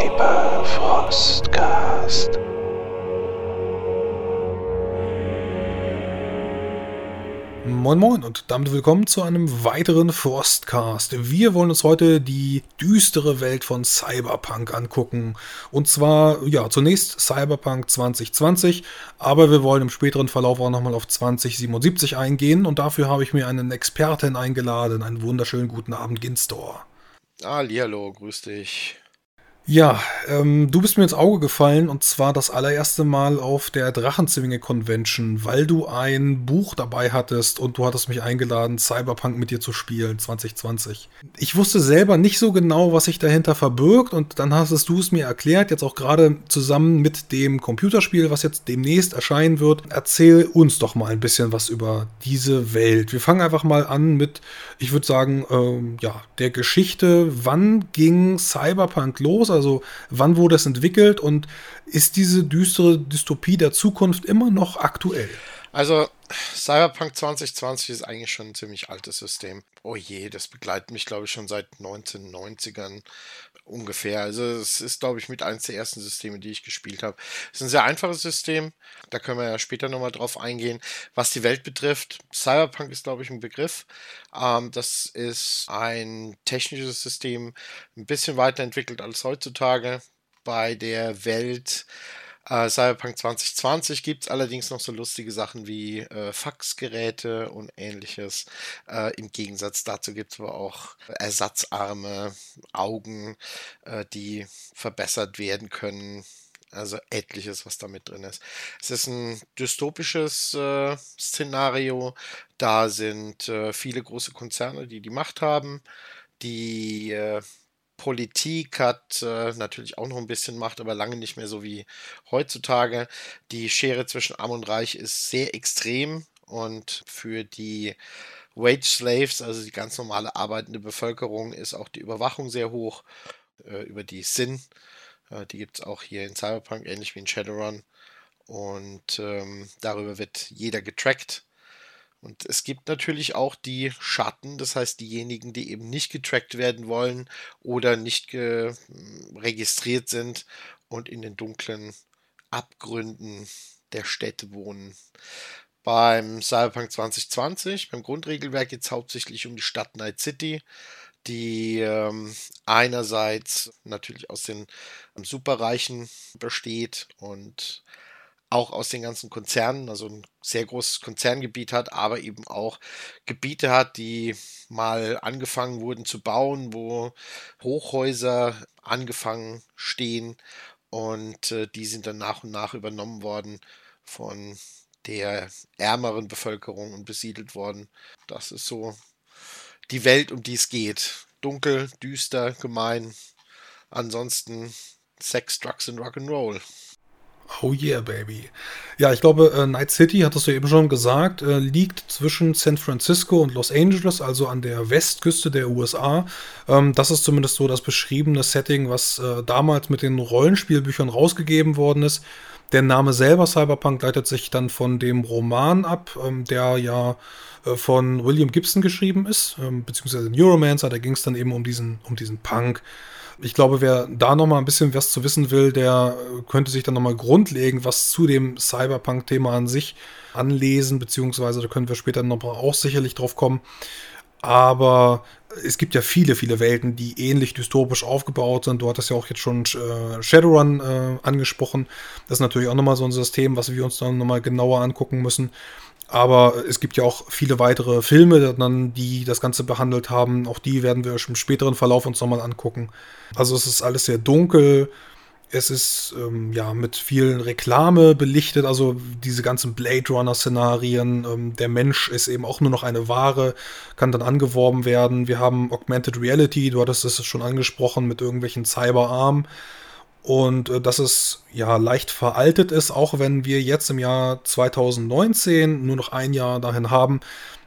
and Paper Frostcast. Moin Moin und damit willkommen zu einem weiteren Frostcast. Wir wollen uns heute die düstere Welt von Cyberpunk angucken. Und zwar, ja, zunächst Cyberpunk 2020, aber wir wollen im späteren Verlauf auch nochmal auf 2077 eingehen und dafür habe ich mir einen Experten eingeladen. Einen wunderschönen guten Abend, Ginstor. Hallihallo, grüß dich. Ja, ähm, du bist mir ins Auge gefallen und zwar das allererste Mal auf der Drachenzwinge Convention, weil du ein Buch dabei hattest und du hattest mich eingeladen, Cyberpunk mit dir zu spielen 2020. Ich wusste selber nicht so genau, was sich dahinter verbirgt und dann hast du es mir erklärt, jetzt auch gerade zusammen mit dem Computerspiel, was jetzt demnächst erscheinen wird. Erzähl uns doch mal ein bisschen was über diese Welt. Wir fangen einfach mal an mit, ich würde sagen, ähm, ja, der Geschichte. Wann ging Cyberpunk los? Also wann wurde es entwickelt und ist diese düstere Dystopie der Zukunft immer noch aktuell? Also Cyberpunk 2020 ist eigentlich schon ein ziemlich altes System. Oh je, das begleitet mich, glaube ich, schon seit 1990ern ungefähr. Also es ist, glaube ich, mit eines der ersten Systeme, die ich gespielt habe. Es ist ein sehr einfaches System. Da können wir ja später nochmal drauf eingehen. Was die Welt betrifft, Cyberpunk ist, glaube ich, ein Begriff. Ähm, das ist ein technisches System, ein bisschen weiterentwickelt als heutzutage. Bei der Welt äh, Cyberpunk 2020 gibt es allerdings noch so lustige Sachen wie äh, Faxgeräte und ähnliches. Äh, Im Gegensatz dazu gibt es aber auch Ersatzarme, Augen, äh, die verbessert werden können. Also etliches, was da mit drin ist. Es ist ein dystopisches äh, Szenario. Da sind äh, viele große Konzerne, die die Macht haben, die Politik hat äh, natürlich auch noch ein bisschen Macht, aber lange nicht mehr so wie heutzutage. Die Schere zwischen Arm und Reich ist sehr extrem und für die Wage Slaves, also die ganz normale arbeitende Bevölkerung, ist auch die Überwachung sehr hoch äh, über die Sin. Äh, die gibt es auch hier in Cyberpunk, ähnlich wie in Shadowrun. Und ähm, darüber wird jeder getrackt. Und es gibt natürlich auch die Schatten, das heißt diejenigen, die eben nicht getrackt werden wollen oder nicht hm, registriert sind und in den dunklen Abgründen der Städte wohnen. Beim Cyberpunk 2020, beim Grundregelwerk geht es hauptsächlich um die Stadt Night City, die ähm, einerseits natürlich aus den ähm, Superreichen besteht und auch aus den ganzen Konzernen, also ein sehr großes Konzerngebiet hat, aber eben auch Gebiete hat, die mal angefangen wurden zu bauen, wo Hochhäuser angefangen stehen und äh, die sind dann nach und nach übernommen worden von der ärmeren Bevölkerung und besiedelt worden. Das ist so die Welt, um die es geht. Dunkel, düster, gemein. Ansonsten Sex, Drugs und Rock'n'Roll. Oh yeah, baby. Ja, ich glaube, äh, Night City, hattest du eben schon gesagt, äh, liegt zwischen San Francisco und Los Angeles, also an der Westküste der USA. Ähm, das ist zumindest so das beschriebene Setting, was äh, damals mit den Rollenspielbüchern rausgegeben worden ist. Der Name selber Cyberpunk leitet sich dann von dem Roman ab, ähm, der ja äh, von William Gibson geschrieben ist, ähm, beziehungsweise Neuromancer, da ging es dann eben um diesen, um diesen Punk. Ich glaube, wer da noch mal ein bisschen was zu wissen will, der könnte sich dann noch mal grundlegend was zu dem Cyberpunk-Thema an sich anlesen, beziehungsweise da können wir später noch mal auch sicherlich drauf kommen. Aber es gibt ja viele, viele Welten, die ähnlich dystopisch aufgebaut sind. Du hattest ja auch jetzt schon äh, Shadowrun äh, angesprochen. Das ist natürlich auch nochmal so ein System, was wir uns dann nochmal genauer angucken müssen. Aber es gibt ja auch viele weitere Filme, die das Ganze behandelt haben. Auch die werden wir im späteren Verlauf uns nochmal angucken. Also es ist alles sehr dunkel. Es ist ähm, ja mit vielen Reklame belichtet, also diese ganzen Blade Runner-Szenarien. Ähm, der Mensch ist eben auch nur noch eine Ware, kann dann angeworben werden. Wir haben Augmented Reality, du hattest es schon angesprochen, mit irgendwelchen Cyberarmen. Und äh, dass es ja leicht veraltet ist, auch wenn wir jetzt im Jahr 2019 nur noch ein Jahr dahin haben,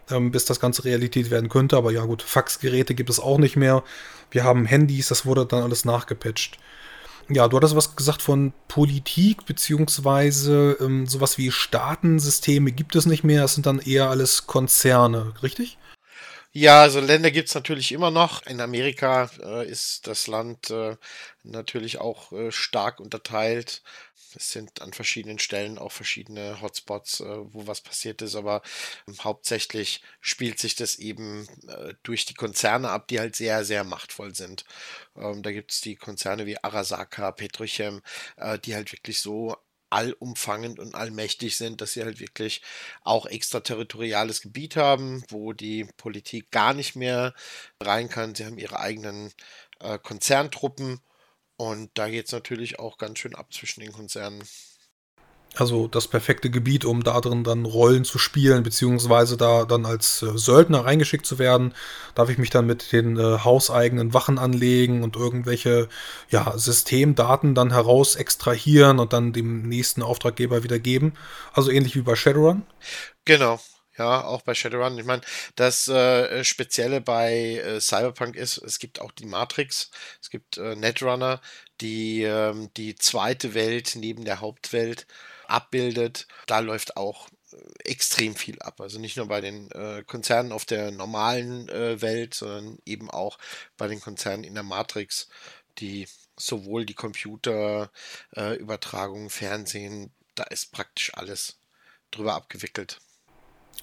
ähm, bis das Ganze Realität werden könnte. Aber ja gut, Faxgeräte gibt es auch nicht mehr. Wir haben Handys, das wurde dann alles nachgepatcht. Ja, du hattest was gesagt von Politik, beziehungsweise ähm, sowas wie Staatensysteme gibt es nicht mehr. Es sind dann eher alles Konzerne, richtig? Ja, also Länder gibt es natürlich immer noch. In Amerika äh, ist das Land äh, natürlich auch äh, stark unterteilt. Es sind an verschiedenen Stellen auch verschiedene Hotspots, äh, wo was passiert ist, aber ähm, hauptsächlich spielt sich das eben äh, durch die Konzerne ab, die halt sehr, sehr machtvoll sind. Ähm, da gibt es die Konzerne wie Arasaka, Petrochem, äh, die halt wirklich so allumfangend und allmächtig sind, dass sie halt wirklich auch extraterritoriales Gebiet haben, wo die Politik gar nicht mehr rein kann. Sie haben ihre eigenen äh, Konzerntruppen und da geht es natürlich auch ganz schön ab zwischen den Konzernen. Also das perfekte Gebiet, um da drin dann Rollen zu spielen, beziehungsweise da dann als äh, Söldner reingeschickt zu werden. Darf ich mich dann mit den äh, hauseigenen Wachen anlegen und irgendwelche ja, Systemdaten dann heraus extrahieren und dann dem nächsten Auftraggeber wieder geben. Also ähnlich wie bei Shadowrun. Genau, ja, auch bei Shadowrun. Ich meine, das äh, Spezielle bei äh, Cyberpunk ist, es gibt auch die Matrix, es gibt äh, Netrunner, die ähm, die zweite Welt neben der Hauptwelt abbildet. Da läuft auch äh, extrem viel ab. Also nicht nur bei den äh, Konzernen auf der normalen äh, Welt, sondern eben auch bei den Konzernen in der Matrix, die sowohl die Computerübertragung, äh, Fernsehen, da ist praktisch alles drüber abgewickelt.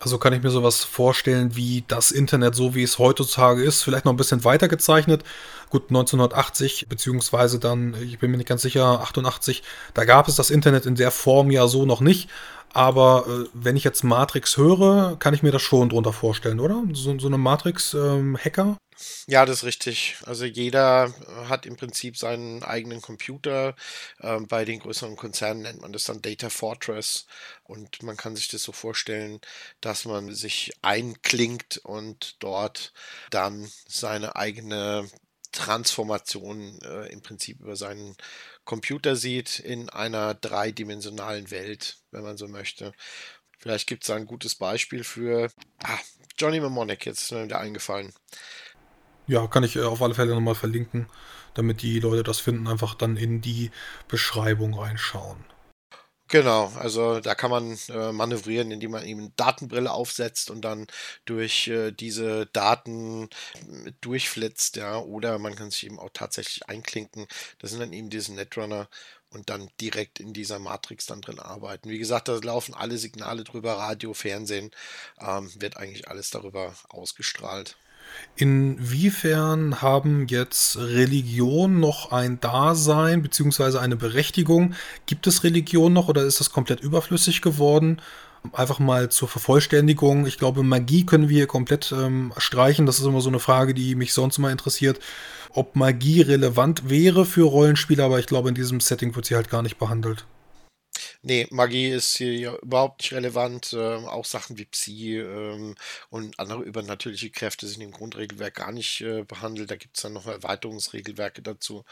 Also kann ich mir sowas vorstellen wie das Internet, so wie es heutzutage ist, vielleicht noch ein bisschen weiter gezeichnet. Gut, 1980, beziehungsweise dann, ich bin mir nicht ganz sicher, 88, da gab es das Internet in der Form ja so noch nicht. Aber äh, wenn ich jetzt Matrix höre, kann ich mir das schon drunter vorstellen, oder? So, so eine Matrix-Hacker? Ähm, ja, das ist richtig. Also jeder hat im Prinzip seinen eigenen Computer. Ähm, bei den größeren Konzernen nennt man das dann Data Fortress. Und man kann sich das so vorstellen, dass man sich einklingt und dort dann seine eigene Transformation äh, im Prinzip über seinen Computer sieht in einer dreidimensionalen Welt, wenn man so möchte. Vielleicht gibt es da ein gutes Beispiel für ah, Johnny Mnemonic, jetzt ist mir wieder eingefallen. Ja, kann ich äh, auf alle Fälle nochmal verlinken, damit die Leute das finden, einfach dann in die Beschreibung reinschauen. Genau, also da kann man äh, manövrieren, indem man eben Datenbrille aufsetzt und dann durch äh, diese Daten äh, durchflitzt, ja, oder man kann sich eben auch tatsächlich einklinken. Das sind dann eben diese Netrunner und dann direkt in dieser Matrix dann drin arbeiten. Wie gesagt, da laufen alle Signale drüber, Radio, Fernsehen, ähm, wird eigentlich alles darüber ausgestrahlt. Inwiefern haben jetzt Religion noch ein Dasein beziehungsweise eine Berechtigung? Gibt es Religion noch oder ist das komplett überflüssig geworden? Einfach mal zur Vervollständigung. Ich glaube, Magie können wir hier komplett ähm, streichen. Das ist immer so eine Frage, die mich sonst immer interessiert, ob Magie relevant wäre für Rollenspiele, aber ich glaube, in diesem Setting wird sie halt gar nicht behandelt. Nee, Magie ist hier überhaupt nicht relevant. Ähm, auch Sachen wie Psi ähm, und andere übernatürliche Kräfte sind im Grundregelwerk gar nicht äh, behandelt. Da gibt es dann noch Erweiterungsregelwerke dazu.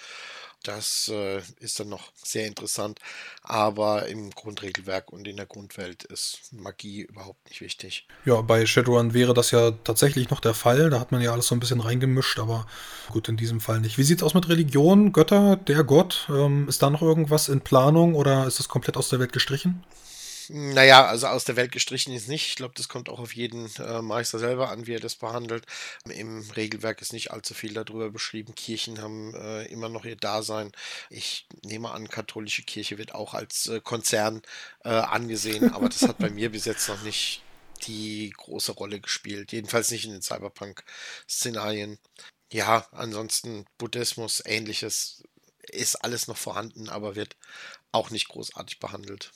Das äh, ist dann noch sehr interessant. Aber im Grundregelwerk und in der Grundwelt ist Magie überhaupt nicht wichtig. Ja, bei Shadowrun wäre das ja tatsächlich noch der Fall. Da hat man ja alles so ein bisschen reingemischt, aber gut, in diesem Fall nicht. Wie sieht es aus mit Religion, Götter, der Gott? Ähm, ist da noch irgendwas in Planung oder ist das komplett aus der Welt gestrichen? Naja, also aus der Welt gestrichen ist nicht. Ich glaube, das kommt auch auf jeden äh, Meister selber an, wie er das behandelt. Im Regelwerk ist nicht allzu viel darüber beschrieben. Kirchen haben äh, immer noch ihr Dasein. Ich nehme an, katholische Kirche wird auch als äh, Konzern äh, angesehen, aber das hat bei mir bis jetzt noch nicht die große Rolle gespielt. Jedenfalls nicht in den Cyberpunk-Szenarien. Ja, ansonsten Buddhismus, ähnliches ist alles noch vorhanden, aber wird auch nicht großartig behandelt.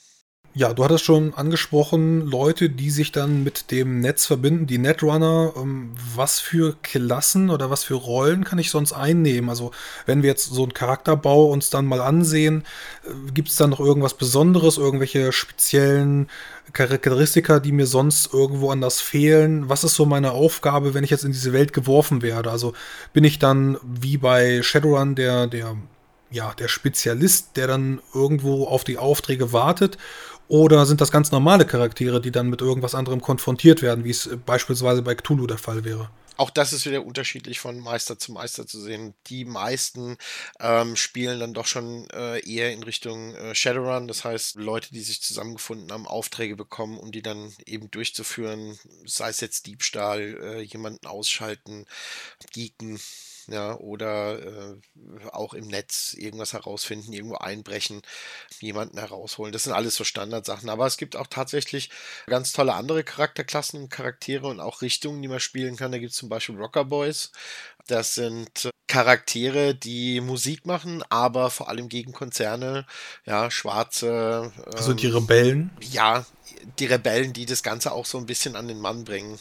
Ja, du hattest schon angesprochen, Leute, die sich dann mit dem Netz verbinden, die Netrunner. Ähm, was für Klassen oder was für Rollen kann ich sonst einnehmen? Also, wenn wir jetzt so einen Charakterbau uns dann mal ansehen, äh, gibt es dann noch irgendwas Besonderes, irgendwelche speziellen Charakteristika, die mir sonst irgendwo anders fehlen? Was ist so meine Aufgabe, wenn ich jetzt in diese Welt geworfen werde? Also, bin ich dann wie bei Shadowrun der, der ja, der Spezialist, der dann irgendwo auf die Aufträge wartet? Oder sind das ganz normale Charaktere, die dann mit irgendwas anderem konfrontiert werden, wie es beispielsweise bei Cthulhu der Fall wäre? Auch das ist wieder unterschiedlich von Meister zu Meister zu sehen. Die meisten ähm, spielen dann doch schon äh, eher in Richtung äh, Shadowrun, das heißt Leute, die sich zusammengefunden haben, Aufträge bekommen, um die dann eben durchzuführen, sei es jetzt Diebstahl, äh, jemanden ausschalten, geeken, ja, oder äh, auch im Netz irgendwas herausfinden, irgendwo einbrechen, jemanden herausholen. Das sind alles so Standardsachen. Aber es gibt auch tatsächlich ganz tolle andere Charakterklassen, Charaktere und auch Richtungen, die man spielen kann. Da gibt es zum Beispiel Rocker Boys. Das sind Charaktere, die Musik machen, aber vor allem gegen Konzerne, ja, schwarze. Ähm, also die ähm, Rebellen? Ja, die Rebellen, die das Ganze auch so ein bisschen an den Mann bringen.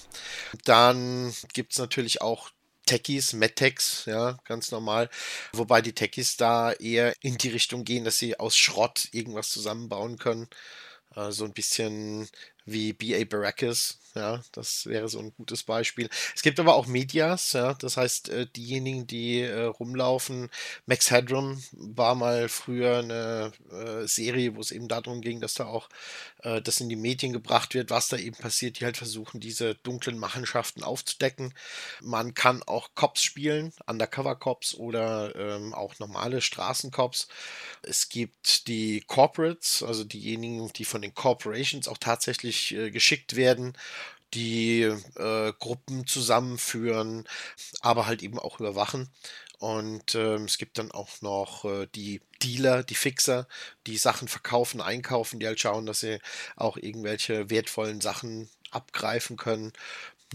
Dann gibt es natürlich auch Techies, MedTechs, ja, ganz normal. Wobei die Techies da eher in die Richtung gehen, dass sie aus Schrott irgendwas zusammenbauen können. Äh, so ein bisschen wie B.A. Baracus, ja, das wäre so ein gutes Beispiel. Es gibt aber auch Medias, ja, das heißt, äh, diejenigen, die äh, rumlaufen. Max Headroom war mal früher eine äh, Serie, wo es eben darum ging, dass da auch äh, das in die Medien gebracht wird, was da eben passiert, die halt versuchen, diese dunklen Machenschaften aufzudecken. Man kann auch Cops spielen, Undercover-Cops oder ähm, auch normale Straßencops. Es gibt die Corporates, also diejenigen, die von den Corporations auch tatsächlich äh, geschickt werden die äh, Gruppen zusammenführen, aber halt eben auch überwachen. Und ähm, es gibt dann auch noch äh, die Dealer, die Fixer, die Sachen verkaufen, einkaufen, die halt schauen, dass sie auch irgendwelche wertvollen Sachen abgreifen können.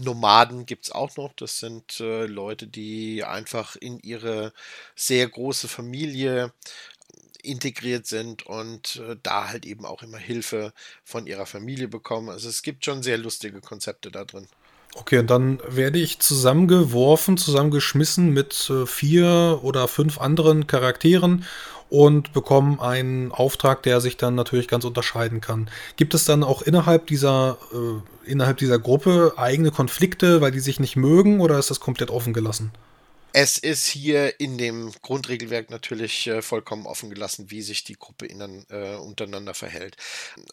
Nomaden gibt es auch noch. Das sind äh, Leute, die einfach in ihre sehr große Familie integriert sind und äh, da halt eben auch immer Hilfe von ihrer Familie bekommen. Also es gibt schon sehr lustige Konzepte da drin. Okay, und dann werde ich zusammengeworfen, zusammengeschmissen mit äh, vier oder fünf anderen Charakteren und bekomme einen Auftrag, der sich dann natürlich ganz unterscheiden kann. Gibt es dann auch innerhalb dieser, äh, innerhalb dieser Gruppe eigene Konflikte, weil die sich nicht mögen oder ist das komplett offen gelassen? Es ist hier in dem Grundregelwerk natürlich äh, vollkommen offen gelassen, wie sich die Gruppe innen, äh, untereinander verhält.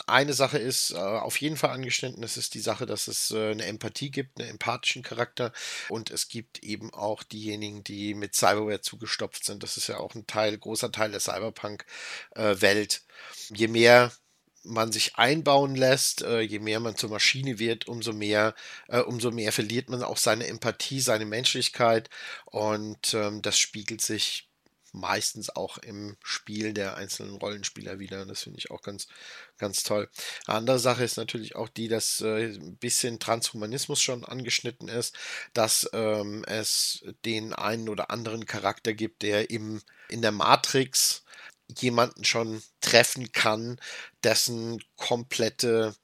Eine Sache ist äh, auf jeden Fall angeschnitten, es ist die Sache, dass es äh, eine Empathie gibt, einen empathischen Charakter und es gibt eben auch diejenigen, die mit Cyberware zugestopft sind. Das ist ja auch ein Teil, großer Teil der Cyberpunk-Welt. Äh, Je mehr man sich einbauen lässt, äh, je mehr man zur Maschine wird, umso mehr, äh, umso mehr verliert man auch seine Empathie, seine Menschlichkeit und ähm, das spiegelt sich meistens auch im Spiel der einzelnen Rollenspieler wieder. Das finde ich auch ganz, ganz toll. Eine andere Sache ist natürlich auch die, dass äh, ein bisschen Transhumanismus schon angeschnitten ist, dass ähm, es den einen oder anderen Charakter gibt, der im, in der Matrix jemanden schon treffen kann, dessen komplette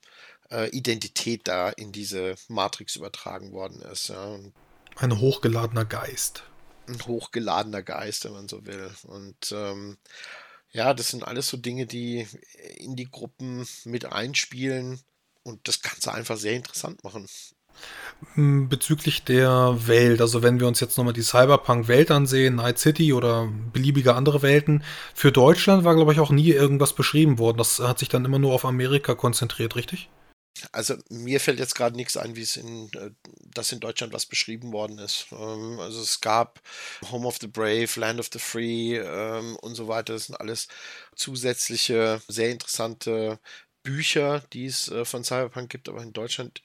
äh, Identität da in diese Matrix übertragen worden ist. Ja. Ein hochgeladener Geist. Ein hochgeladener Geist, wenn man so will. Und ähm, ja, das sind alles so Dinge, die in die Gruppen mit einspielen und das Ganze einfach sehr interessant machen. Hm, bezüglich der Welt, also wenn wir uns jetzt nochmal die Cyberpunk-Welt ansehen, Night City oder beliebige andere Welten, für Deutschland war, glaube ich, auch nie irgendwas beschrieben worden. Das hat sich dann immer nur auf Amerika konzentriert, richtig? Also mir fällt jetzt gerade nichts ein, wie es in, äh, dass in Deutschland was beschrieben worden ist. Ähm, also es gab Home of the Brave, Land of the Free ähm, und so weiter. Das sind alles zusätzliche, sehr interessante Bücher, die es äh, von Cyberpunk gibt, aber in Deutschland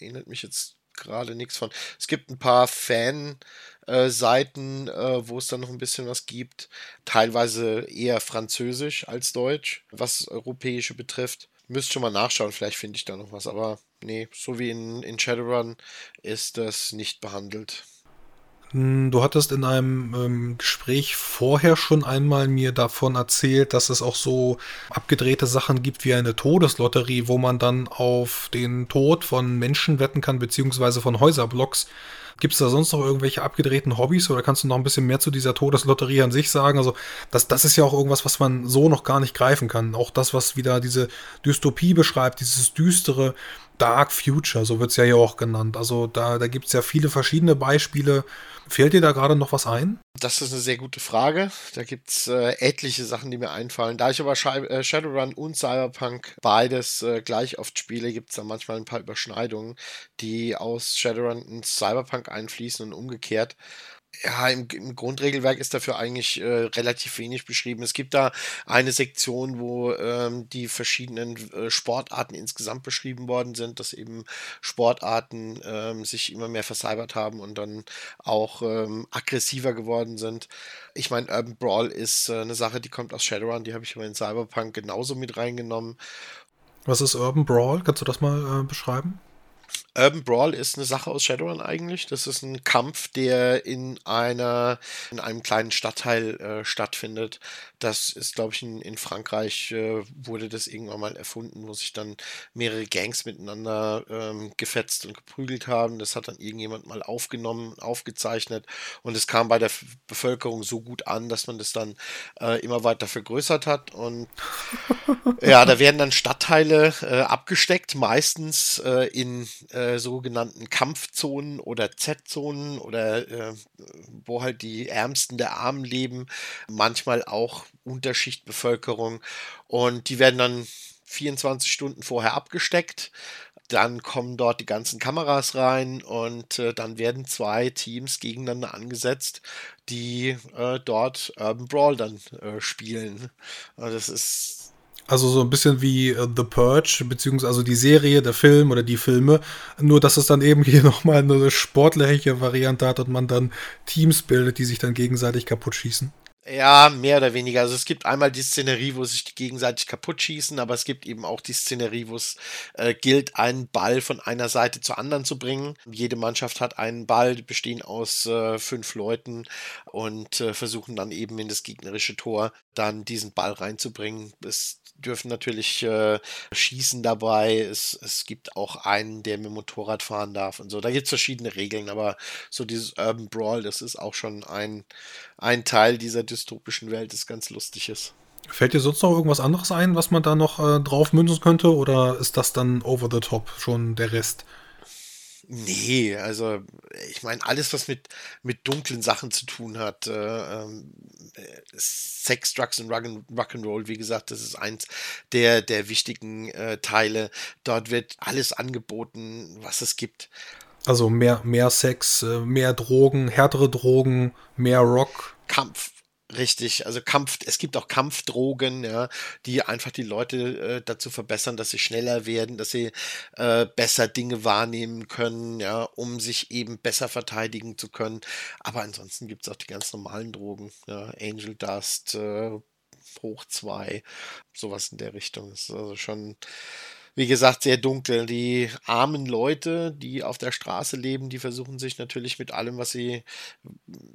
erinnert mich jetzt gerade nichts von. Es gibt ein paar Fan-Seiten, äh, wo es dann noch ein bisschen was gibt. Teilweise eher französisch als deutsch, was das Europäische betrifft. Müsste schon mal nachschauen, vielleicht finde ich da noch was. Aber nee, so wie in, in Shadowrun ist das nicht behandelt. Hm, du hattest in einem ähm, Gespräch vorher schon einmal mir davon erzählt, dass es auch so abgedrehte Sachen gibt wie eine Todeslotterie, wo man dann auf den Tod von Menschen wetten kann, beziehungsweise von Häuserblocks. Gibt es da sonst noch irgendwelche abgedrehten Hobbys oder kannst du noch ein bisschen mehr zu dieser Todeslotterie an sich sagen? Also, das, das ist ja auch irgendwas, was man so noch gar nicht greifen kann. Auch das, was wieder diese Dystopie beschreibt, dieses Düstere, Dark Future, so wird es ja hier auch genannt. Also da, da gibt es ja viele verschiedene Beispiele. Fällt dir da gerade noch was ein? Das ist eine sehr gute Frage. Da gibt es äh, etliche Sachen, die mir einfallen. Da ich aber äh, Shadowrun und Cyberpunk beides äh, gleich oft spiele, gibt es da manchmal ein paar Überschneidungen, die aus Shadowrun ins Cyberpunk einfließen und umgekehrt. Ja, im, im Grundregelwerk ist dafür eigentlich äh, relativ wenig beschrieben. Es gibt da eine Sektion, wo ähm, die verschiedenen äh, Sportarten insgesamt beschrieben worden sind, dass eben Sportarten ähm, sich immer mehr vercybert haben und dann auch ähm, aggressiver geworden sind. Ich meine, Urban Brawl ist äh, eine Sache, die kommt aus Shadowrun, die habe ich aber in Cyberpunk genauso mit reingenommen. Was ist Urban Brawl? Kannst du das mal äh, beschreiben? Urban Brawl ist eine Sache aus Shadowrun eigentlich. Das ist ein Kampf, der in einer in einem kleinen Stadtteil äh, stattfindet. Das ist, glaube ich, in, in Frankreich äh, wurde das irgendwann mal erfunden, wo sich dann mehrere Gangs miteinander ähm, gefetzt und geprügelt haben. Das hat dann irgendjemand mal aufgenommen, aufgezeichnet und es kam bei der Bevölkerung so gut an, dass man das dann äh, immer weiter vergrößert hat. Und ja, da werden dann Stadtteile äh, abgesteckt, meistens äh, in äh, sogenannten Kampfzonen oder Z-Zonen oder äh, wo halt die Ärmsten der Armen leben, manchmal auch Unterschichtbevölkerung und die werden dann 24 Stunden vorher abgesteckt. Dann kommen dort die ganzen Kameras rein und äh, dann werden zwei Teams gegeneinander angesetzt, die äh, dort Urban Brawl dann äh, spielen. Also das ist also so ein bisschen wie äh, The Purge, beziehungsweise also die Serie, der Film oder die Filme. Nur, dass es dann eben hier nochmal eine sportliche Variante hat und man dann Teams bildet, die sich dann gegenseitig kaputt schießen. Ja, mehr oder weniger. Also es gibt einmal die Szenerie, wo sich die gegenseitig kaputt schießen, aber es gibt eben auch die Szenerie, wo es äh, gilt, einen Ball von einer Seite zur anderen zu bringen. Jede Mannschaft hat einen Ball, die bestehen aus äh, fünf Leuten und äh, versuchen dann eben in das gegnerische Tor dann diesen Ball reinzubringen. Es dürfen natürlich äh, schießen dabei. Es, es gibt auch einen, der mit dem Motorrad fahren darf und so. Da gibt es verschiedene Regeln, aber so dieses Urban Brawl, das ist auch schon ein, ein Teil dieser dystopischen Welt, das ganz lustig ist. Fällt dir sonst noch irgendwas anderes ein, was man da noch äh, drauf münzen könnte? Oder ist das dann over the top schon der Rest? Nee, also ich meine, alles, was mit, mit dunklen Sachen zu tun hat, äh, ähm, Sex, Drugs und Rock'n'Roll, wie gesagt, das ist eins der, der wichtigen äh, Teile. Dort wird alles angeboten, was es gibt. Also mehr, mehr Sex, äh, mehr Drogen, härtere Drogen, mehr Rock. Kampf, Richtig, also Kampf, es gibt auch Kampfdrogen, ja, die einfach die Leute äh, dazu verbessern, dass sie schneller werden, dass sie äh, besser Dinge wahrnehmen können, ja, um sich eben besser verteidigen zu können. Aber ansonsten gibt es auch die ganz normalen Drogen, ja, Angel Dust, äh, Hoch 2, sowas in der Richtung. Das ist also schon wie gesagt, sehr dunkel. Die armen Leute, die auf der Straße leben, die versuchen sich natürlich mit allem, was sie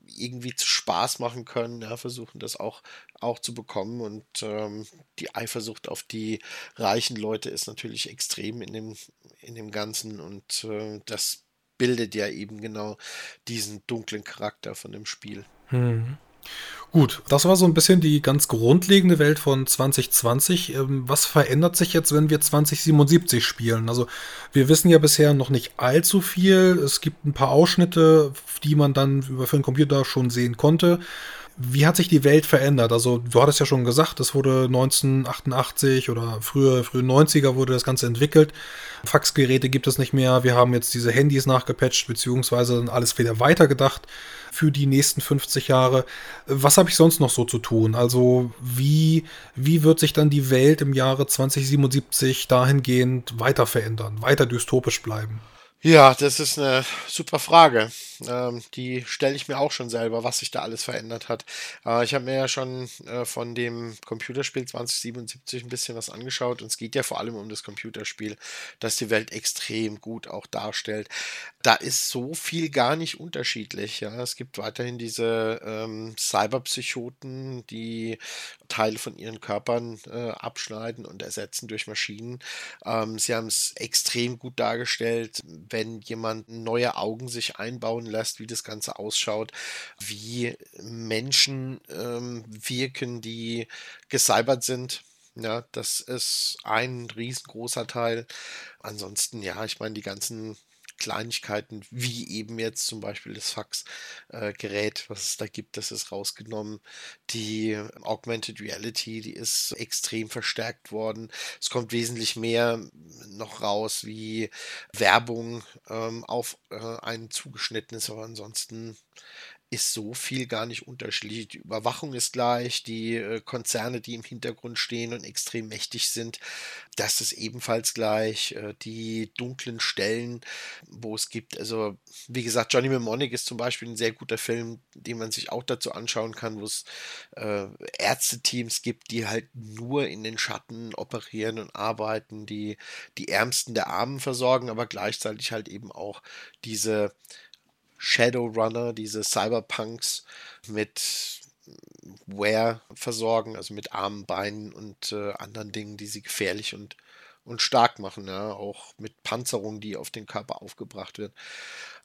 irgendwie zu Spaß machen können, ja, versuchen das auch, auch zu bekommen. Und ähm, die Eifersucht auf die reichen Leute ist natürlich extrem in dem, in dem Ganzen. Und äh, das bildet ja eben genau diesen dunklen Charakter von dem Spiel. Hm. Gut, das war so ein bisschen die ganz grundlegende Welt von 2020. Ähm, was verändert sich jetzt, wenn wir 2077 spielen? Also wir wissen ja bisher noch nicht allzu viel. Es gibt ein paar Ausschnitte, die man dann über für den Computer schon sehen konnte. Wie hat sich die Welt verändert? Also, du hattest ja schon gesagt, es wurde 1988 oder früher, frühe 90er wurde das Ganze entwickelt. Faxgeräte gibt es nicht mehr. Wir haben jetzt diese Handys nachgepatcht, beziehungsweise alles wieder weitergedacht für die nächsten 50 Jahre. Was habe ich sonst noch so zu tun? Also, wie, wie wird sich dann die Welt im Jahre 2077 dahingehend weiter verändern, weiter dystopisch bleiben? Ja, das ist eine super Frage. Ähm, die stelle ich mir auch schon selber, was sich da alles verändert hat. Äh, ich habe mir ja schon äh, von dem Computerspiel 2077 ein bisschen was angeschaut und es geht ja vor allem um das Computerspiel, das die Welt extrem gut auch darstellt. Da ist so viel gar nicht unterschiedlich. Ja. Es gibt weiterhin diese ähm, Cyberpsychoten, die Teile von ihren Körpern äh, abschneiden und ersetzen durch Maschinen. Ähm, sie haben es extrem gut dargestellt, wenn jemand neue Augen sich einbauen lässt, wie das Ganze ausschaut, wie Menschen ähm, wirken, die gecybert sind. Ja, das ist ein riesengroßer Teil. Ansonsten, ja, ich meine, die ganzen Kleinigkeiten, wie eben jetzt zum Beispiel das Fax-Gerät, was es da gibt, das ist rausgenommen. Die Augmented Reality, die ist extrem verstärkt worden. Es kommt wesentlich mehr noch raus, wie Werbung ähm, auf äh, einen zugeschnitten ist, aber ansonsten ist so viel gar nicht unterschiedlich. Die Überwachung ist gleich, die äh, Konzerne, die im Hintergrund stehen und extrem mächtig sind, das ist ebenfalls gleich. Äh, die dunklen Stellen, wo es gibt, also wie gesagt, Johnny Mnemonic ist zum Beispiel ein sehr guter Film, den man sich auch dazu anschauen kann, wo es äh, Ärzteteams gibt, die halt nur in den Schatten operieren und arbeiten, die die Ärmsten der Armen versorgen, aber gleichzeitig halt eben auch diese Shadowrunner, diese Cyberpunks mit Wear versorgen, also mit Armen, Beinen und äh, anderen Dingen, die sie gefährlich und, und stark machen, ja, auch mit Panzerung, die auf den Körper aufgebracht wird.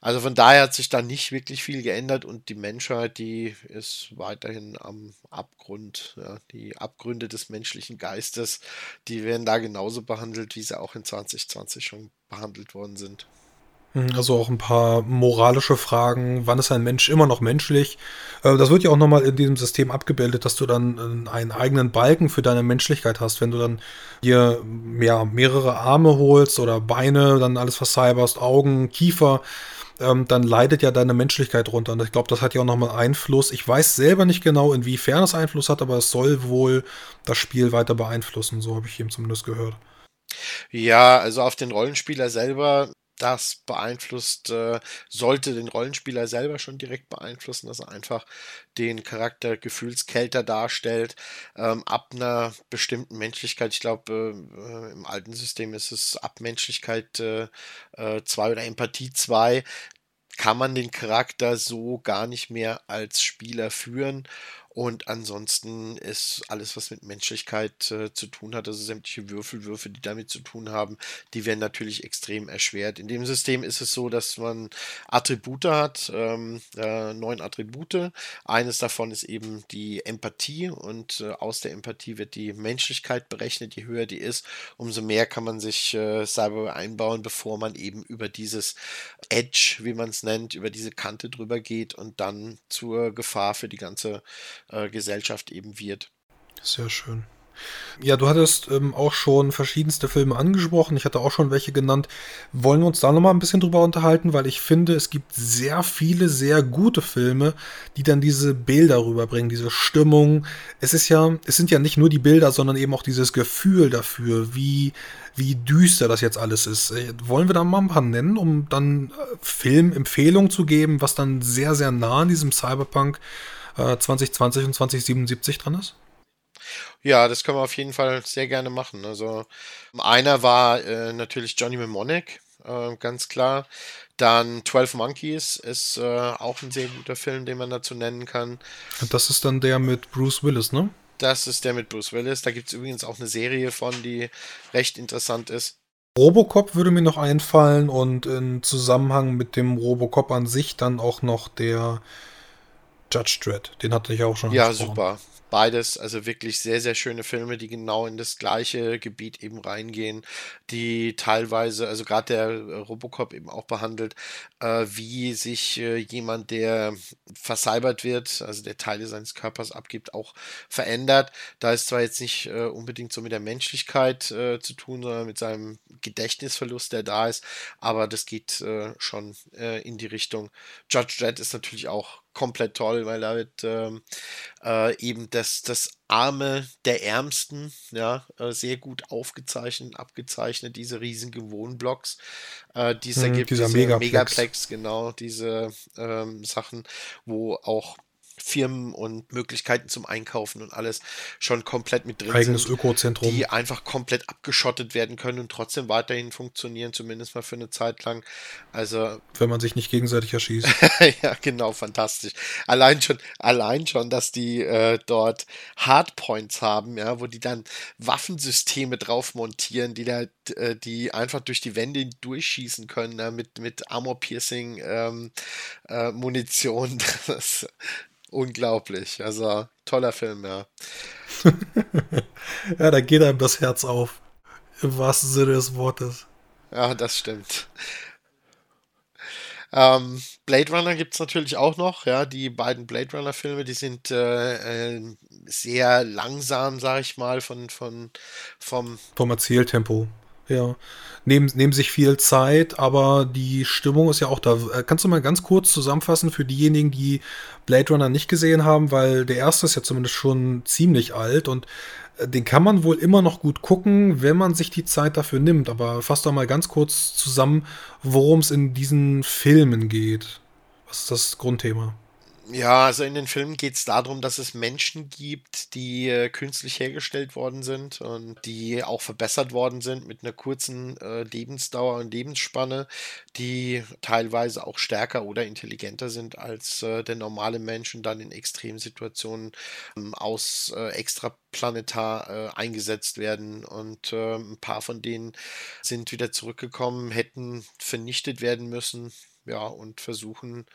Also von daher hat sich da nicht wirklich viel geändert und die Menschheit, die ist weiterhin am Abgrund. Ja, die Abgründe des menschlichen Geistes, die werden da genauso behandelt, wie sie auch in 2020 schon behandelt worden sind. Hm, also auch ein paar moralische Fragen. Wann ist ein Mensch immer noch menschlich? Äh, das wird ja auch nochmal in diesem System abgebildet, dass du dann äh, einen eigenen Balken für deine Menschlichkeit hast. Wenn du dann dir ja, mehrere Arme holst oder Beine, dann alles vercyberst, Augen, Kiefer, ähm, dann leidet ja deine Menschlichkeit runter. Und ich glaube, das hat ja auch nochmal Einfluss. Ich weiß selber nicht genau, inwiefern es Einfluss hat, aber es soll wohl das Spiel weiter beeinflussen. So habe ich eben zumindest gehört. Ja, also auf den Rollenspieler selber das beeinflusst, äh, sollte den Rollenspieler selber schon direkt beeinflussen, dass er einfach den Charakter gefühlskälter darstellt, ähm, ab einer bestimmten Menschlichkeit. Ich glaube, äh, im alten System ist es ab Menschlichkeit 2 äh, äh oder Empathie 2 kann man den Charakter so gar nicht mehr als Spieler führen und ansonsten ist alles, was mit Menschlichkeit äh, zu tun hat, also sämtliche Würfelwürfe, die damit zu tun haben, die werden natürlich extrem erschwert. In dem System ist es so, dass man Attribute hat, ähm, äh, neun Attribute. Eines davon ist eben die Empathie und äh, aus der Empathie wird die Menschlichkeit berechnet. Je höher die ist, umso mehr kann man sich äh, Cyber einbauen, bevor man eben über dieses Edge, wie man es nennt, über diese Kante drüber geht und dann zur Gefahr für die ganze äh, Gesellschaft eben wird. Sehr schön. Ja, du hattest ähm, auch schon verschiedenste Filme angesprochen. Ich hatte auch schon welche genannt. Wollen wir uns da nochmal ein bisschen drüber unterhalten? Weil ich finde, es gibt sehr viele, sehr gute Filme, die dann diese Bilder rüberbringen, diese Stimmung. Es ist ja, es sind ja nicht nur die Bilder, sondern eben auch dieses Gefühl dafür, wie, wie düster das jetzt alles ist. Äh, wollen wir da mal ein paar nennen, um dann äh, Filmempfehlungen zu geben, was dann sehr, sehr nah an diesem Cyberpunk 2020 äh, und 2077 dran ist? Ja, das können wir auf jeden Fall sehr gerne machen. Also einer war äh, natürlich Johnny Mnemonic, äh, ganz klar. Dann 12 Monkeys ist äh, auch ein sehr guter Film, den man dazu nennen kann. Das ist dann der mit Bruce Willis, ne? Das ist der mit Bruce Willis. Da gibt es übrigens auch eine Serie von, die recht interessant ist. Robocop würde mir noch einfallen und in Zusammenhang mit dem Robocop an sich dann auch noch der Judge Dredd, den hatte ich auch schon. Ja, super. Beides, also wirklich sehr, sehr schöne Filme, die genau in das gleiche Gebiet eben reingehen, die teilweise, also gerade der Robocop eben auch behandelt, äh, wie sich äh, jemand, der versalbert wird, also der Teile seines Körpers abgibt, auch verändert. Da ist zwar jetzt nicht äh, unbedingt so mit der Menschlichkeit äh, zu tun, sondern mit seinem Gedächtnisverlust, der da ist, aber das geht äh, schon in die Richtung. Judge Dredd ist natürlich auch komplett toll, weil da wird ähm, äh, eben das, das Arme der Ärmsten ja, äh, sehr gut aufgezeichnet, abgezeichnet, diese riesigen Wohnblocks, äh, die es hm, gibt, dieser diese Megaplex. Megaplex, genau, diese ähm, Sachen, wo auch Firmen und Möglichkeiten zum Einkaufen und alles schon komplett mit drin Eigenes sind, Ökozentrum. die einfach komplett abgeschottet werden können und trotzdem weiterhin funktionieren, zumindest mal für eine Zeit lang. Also wenn man sich nicht gegenseitig erschießt. ja, genau, fantastisch. Allein schon, allein schon, dass die äh, dort Hardpoints haben, ja, wo die dann Waffensysteme drauf montieren, die da, äh, die einfach durch die Wände durchschießen können, ja, mit mit Armor Piercing ähm, äh, Munition. Das unglaublich. Also toller Film, ja. ja, da geht einem das Herz auf. Im wahrsten Sinne des Wortes. Ja, das stimmt. Ähm, Blade Runner gibt es natürlich auch noch, ja, die beiden Blade Runner-Filme, die sind äh, äh, sehr langsam, sag ich mal, von, von vom, vom Erzähltempo. Ja, nehmen, nehmen sich viel Zeit, aber die Stimmung ist ja auch da. Äh, kannst du mal ganz kurz zusammenfassen für diejenigen, die Blade Runner nicht gesehen haben, weil der erste ist ja zumindest schon ziemlich alt und äh, den kann man wohl immer noch gut gucken, wenn man sich die Zeit dafür nimmt. Aber fass doch mal ganz kurz zusammen, worum es in diesen Filmen geht. Was ist das Grundthema? Ja, also in den Filmen geht es darum, dass es Menschen gibt, die äh, künstlich hergestellt worden sind und die auch verbessert worden sind mit einer kurzen äh, Lebensdauer und Lebensspanne, die teilweise auch stärker oder intelligenter sind als äh, der normale Mensch und dann in Extremsituationen ähm, aus äh, extraplanetar äh, eingesetzt werden. Und äh, ein paar von denen sind wieder zurückgekommen, hätten vernichtet werden müssen. Ja, und versuchen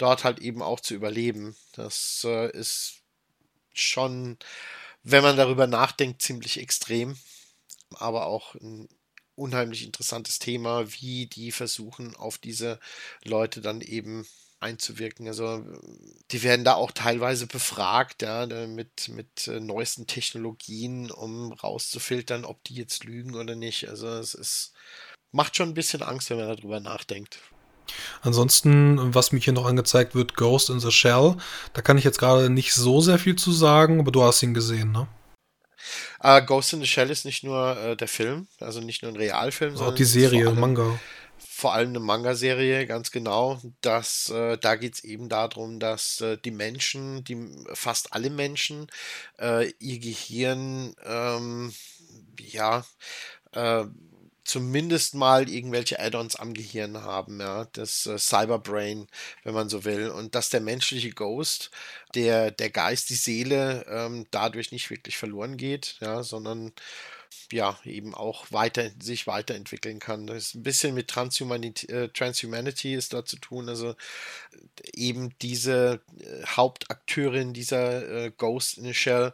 dort halt eben auch zu überleben. Das äh, ist schon, wenn man darüber nachdenkt, ziemlich extrem, aber auch ein unheimlich interessantes Thema, wie die versuchen, auf diese Leute dann eben einzuwirken. Also die werden da auch teilweise befragt, ja, mit, mit äh, neuesten Technologien, um rauszufiltern, ob die jetzt lügen oder nicht. Also es ist, macht schon ein bisschen Angst, wenn man darüber nachdenkt. Ansonsten, was mir hier noch angezeigt wird, Ghost in the Shell. Da kann ich jetzt gerade nicht so sehr viel zu sagen, aber du hast ihn gesehen, ne? Uh, Ghost in the Shell ist nicht nur äh, der Film, also nicht nur ein Realfilm, sondern auch die Serie, allem, Manga. Vor allem eine Manga-Serie, ganz genau. Das, äh, da geht es eben darum, dass äh, die Menschen, die fast alle Menschen, äh, ihr Gehirn ähm, ja äh, zumindest mal irgendwelche Add-ons am Gehirn haben, ja, das äh, Cyberbrain, wenn man so will, und dass der menschliche Ghost, der, der Geist, die Seele ähm, dadurch nicht wirklich verloren geht, ja, sondern ja, eben auch weiter, sich weiterentwickeln kann. Das ist ein bisschen mit Transhumanity, äh, Transhumanity ist da zu tun. Also eben diese äh, Hauptakteurin dieser äh, Ghost in the Shell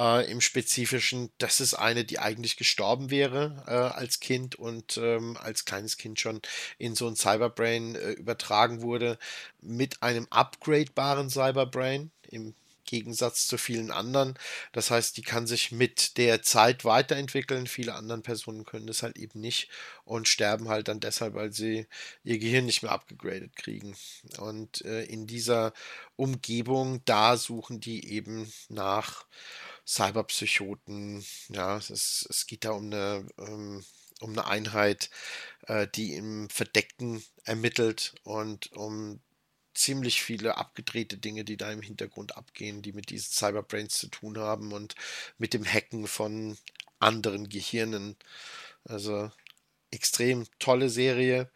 äh, im Spezifischen, das ist eine, die eigentlich gestorben wäre äh, als Kind und ähm, als kleines Kind schon in so ein Cyberbrain äh, übertragen wurde, mit einem upgradebaren Cyberbrain im Gegensatz zu vielen anderen. Das heißt, die kann sich mit der Zeit weiterentwickeln. Viele anderen Personen können das halt eben nicht und sterben halt dann deshalb, weil sie ihr Gehirn nicht mehr abgegradet kriegen. Und äh, in dieser Umgebung, da suchen die eben nach Cyberpsychoten. Ja, es, es geht da um eine, ähm, um eine Einheit, äh, die im Verdeckten ermittelt und um ziemlich viele abgedrehte Dinge, die da im Hintergrund abgehen, die mit diesen Cyberbrains zu tun haben und mit dem Hacken von anderen Gehirnen. Also extrem tolle Serie.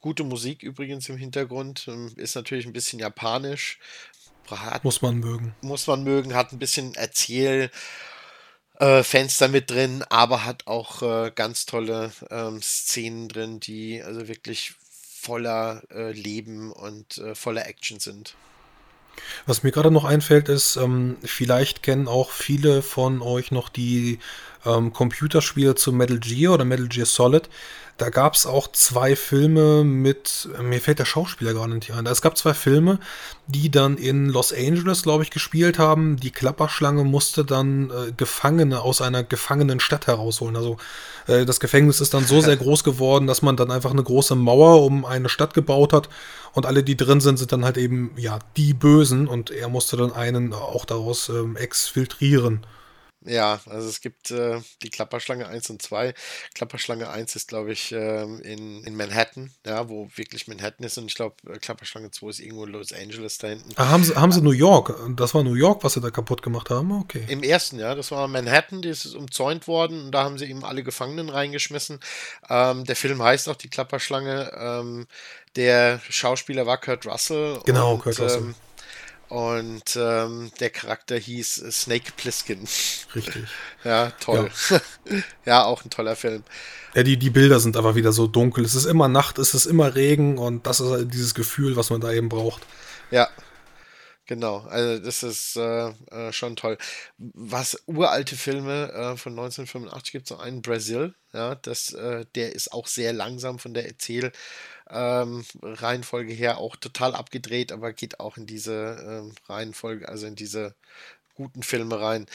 Gute Musik übrigens im Hintergrund. Ähm, ist natürlich ein bisschen japanisch. Hat, muss man mögen. Muss man mögen, hat ein bisschen Erzähl. Äh, Fenster mit drin, aber hat auch äh, ganz tolle ähm, Szenen drin, die also wirklich voller äh, Leben und äh, voller Action sind. Was mir gerade noch einfällt, ist, ähm, vielleicht kennen auch viele von euch noch die ähm, Computerspiele zu Metal Gear oder Metal Gear Solid. Da gab es auch zwei Filme mit, mir fällt der Schauspieler gar nicht ein. Es gab zwei Filme, die dann in Los Angeles, glaube ich, gespielt haben. Die Klapperschlange musste dann äh, Gefangene aus einer gefangenen Stadt herausholen. Also äh, das Gefängnis ist dann so sehr groß geworden, dass man dann einfach eine große Mauer um eine Stadt gebaut hat und alle, die drin sind, sind dann halt eben ja die Bösen und er musste dann einen auch daraus ähm, exfiltrieren. Ja, also es gibt äh, die Klapperschlange 1 und 2. Klapperschlange 1 ist, glaube ich, ähm, in, in Manhattan, ja, wo wirklich Manhattan ist. Und ich glaube, äh, Klapperschlange 2 ist irgendwo Los Angeles da hinten. Ah, haben sie, haben sie New York? Das war New York, was sie da kaputt gemacht haben? Okay. Im ersten, ja. Das war Manhattan, die ist umzäunt worden. Und da haben sie eben alle Gefangenen reingeschmissen. Ähm, der Film heißt auch die Klapperschlange. Ähm, der Schauspieler war Kurt Russell. Genau, und, Kurt Russell. Und ähm, der Charakter hieß Snake Plissken. Richtig. ja, toll. Ja. ja. auch ein toller Film. Ja, die, die Bilder sind aber wieder so dunkel. Es ist immer Nacht, es ist immer Regen und das ist halt dieses Gefühl, was man da eben braucht. Ja, Genau, also das ist äh, äh, schon toll. Was uralte Filme äh, von 1985 gibt es noch einen Brazil, ja, das, äh, der ist auch sehr langsam von der Erzähl ähm, Reihenfolge her auch total abgedreht, aber geht auch in diese ähm, Reihenfolge, also in diese guten Filme rein.